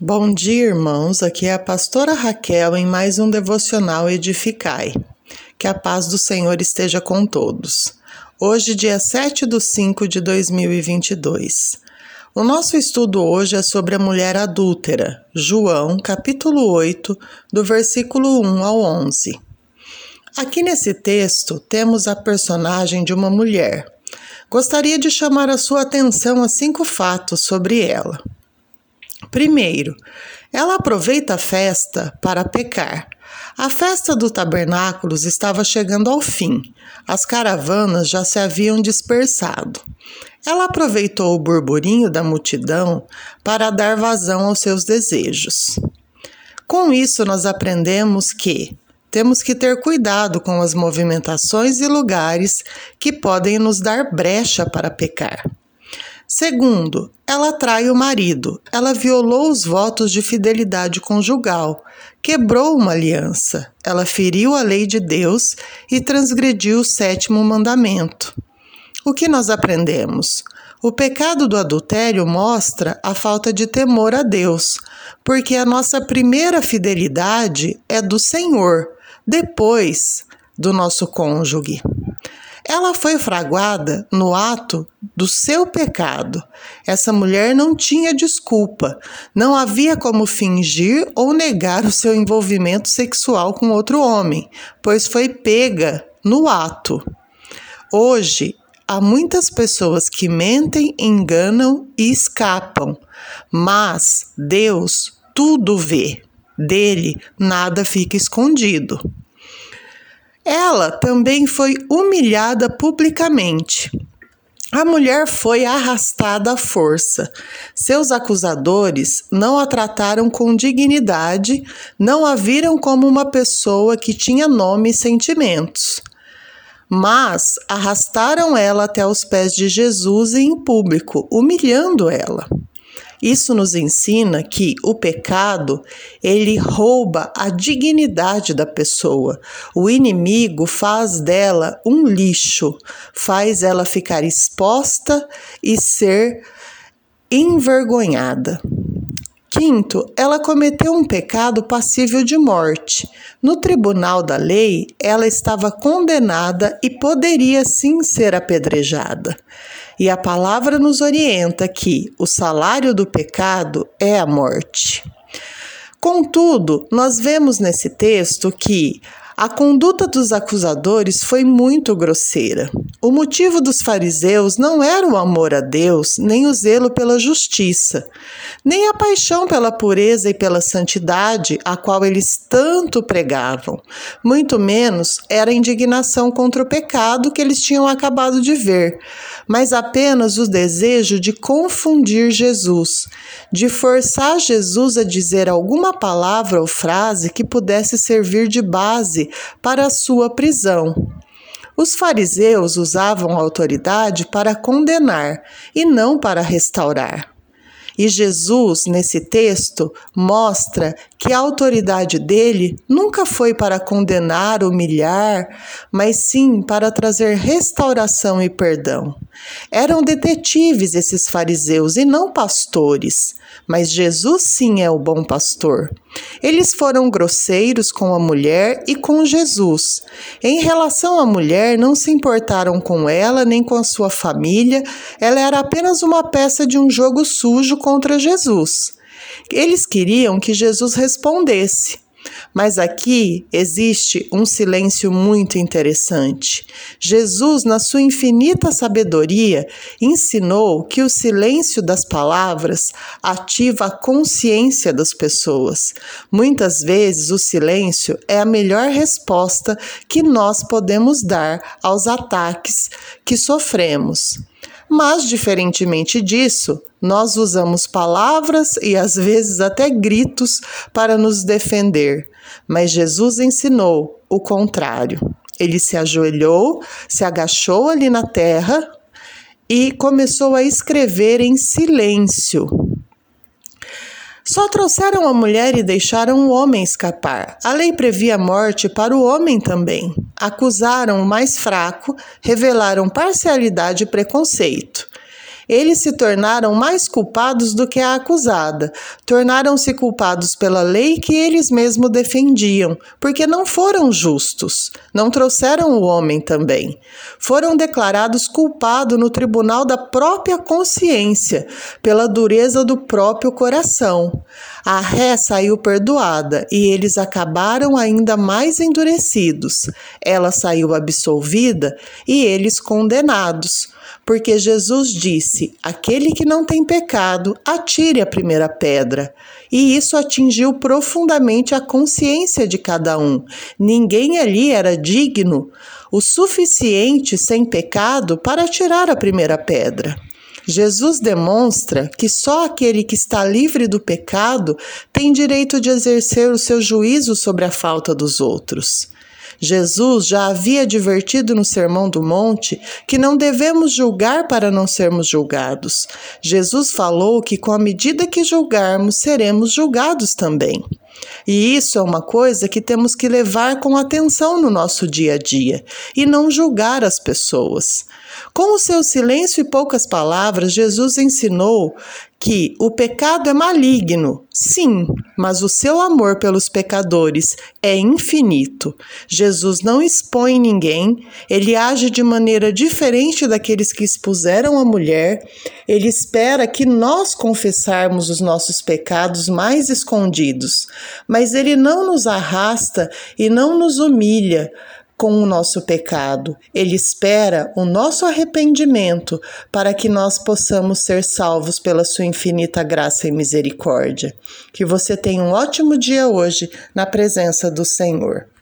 Bom dia, irmãos. Aqui é a pastora Raquel em mais um devocional Edificai. Que a paz do Senhor esteja com todos. Hoje, dia 7 de 5 de 2022. O nosso estudo hoje é sobre a mulher adúltera, João, capítulo 8, do versículo 1 ao 11. Aqui nesse texto temos a personagem de uma mulher. Gostaria de chamar a sua atenção a cinco fatos sobre ela. Primeiro, ela aproveita a festa para pecar. A festa do tabernáculos estava chegando ao fim. As caravanas já se haviam dispersado. Ela aproveitou o burburinho da multidão para dar vazão aos seus desejos. Com isso, nós aprendemos que temos que ter cuidado com as movimentações e lugares que podem nos dar brecha para pecar. Segundo, ela trai o marido. Ela violou os votos de fidelidade conjugal, quebrou uma aliança. Ela feriu a lei de Deus e transgrediu o sétimo mandamento. O que nós aprendemos? O pecado do adultério mostra a falta de temor a Deus, porque a nossa primeira fidelidade é do Senhor, depois do nosso cônjuge. Ela foi fraguada no ato do seu pecado. Essa mulher não tinha desculpa, não havia como fingir ou negar o seu envolvimento sexual com outro homem, pois foi pega no ato. Hoje, há muitas pessoas que mentem, enganam e escapam, mas Deus tudo vê. Dele nada fica escondido. Ela também foi humilhada publicamente. A mulher foi arrastada à força. Seus acusadores não a trataram com dignidade, não a viram como uma pessoa que tinha nome e sentimentos. Mas arrastaram ela até os pés de Jesus em público, humilhando ela. Isso nos ensina que o pecado, ele rouba a dignidade da pessoa. O inimigo faz dela um lixo, faz ela ficar exposta e ser envergonhada. Quinto, ela cometeu um pecado passível de morte. No tribunal da lei, ela estava condenada e poderia sim ser apedrejada. E a palavra nos orienta que o salário do pecado é a morte. Contudo, nós vemos nesse texto que a conduta dos acusadores foi muito grosseira. O motivo dos fariseus não era o amor a Deus, nem o zelo pela justiça, nem a paixão pela pureza e pela santidade, a qual eles tanto pregavam. Muito menos era a indignação contra o pecado que eles tinham acabado de ver, mas apenas o desejo de confundir Jesus, de forçar Jesus a dizer alguma palavra ou frase que pudesse servir de base para a sua prisão. Os fariseus usavam a autoridade para condenar e não para restaurar. E Jesus, nesse texto, mostra que a autoridade dele nunca foi para condenar, humilhar, mas sim para trazer restauração e perdão. Eram detetives esses fariseus e não pastores, mas Jesus sim é o bom pastor. Eles foram grosseiros com a mulher e com Jesus. Em relação à mulher, não se importaram com ela nem com a sua família, ela era apenas uma peça de um jogo sujo contra Jesus. Eles queriam que Jesus respondesse. Mas aqui existe um silêncio muito interessante. Jesus, na sua infinita sabedoria, ensinou que o silêncio das palavras ativa a consciência das pessoas. Muitas vezes o silêncio é a melhor resposta que nós podemos dar aos ataques que sofremos. Mas, diferentemente disso, nós usamos palavras e às vezes até gritos para nos defender. Mas Jesus ensinou o contrário. Ele se ajoelhou, se agachou ali na terra e começou a escrever em silêncio. Só trouxeram a mulher e deixaram o homem escapar. A lei previa morte para o homem também. Acusaram o mais fraco, revelaram parcialidade e preconceito. Eles se tornaram mais culpados do que a acusada. Tornaram-se culpados pela lei que eles mesmos defendiam, porque não foram justos. Não trouxeram o homem também. Foram declarados culpados no tribunal da própria consciência, pela dureza do próprio coração. A ré saiu perdoada e eles acabaram ainda mais endurecidos. Ela saiu absolvida e eles condenados porque Jesus disse: Aquele que não tem pecado, atire a primeira pedra. E isso atingiu profundamente a consciência de cada um. Ninguém ali era digno o suficiente sem pecado para tirar a primeira pedra. Jesus demonstra que só aquele que está livre do pecado tem direito de exercer o seu juízo sobre a falta dos outros. Jesus já havia advertido no Sermão do Monte que não devemos julgar para não sermos julgados. Jesus falou que com a medida que julgarmos, seremos julgados também. E isso é uma coisa que temos que levar com atenção no nosso dia a dia e não julgar as pessoas. Com o seu silêncio e poucas palavras, Jesus ensinou que o pecado é maligno, sim, mas o seu amor pelos pecadores é infinito. Jesus não expõe ninguém, ele age de maneira diferente daqueles que expuseram a mulher. Ele espera que nós confessarmos os nossos pecados mais escondidos, mas ele não nos arrasta e não nos humilha com o nosso pecado. Ele espera o nosso arrependimento para que nós possamos ser salvos pela sua infinita graça e misericórdia. Que você tenha um ótimo dia hoje na presença do Senhor.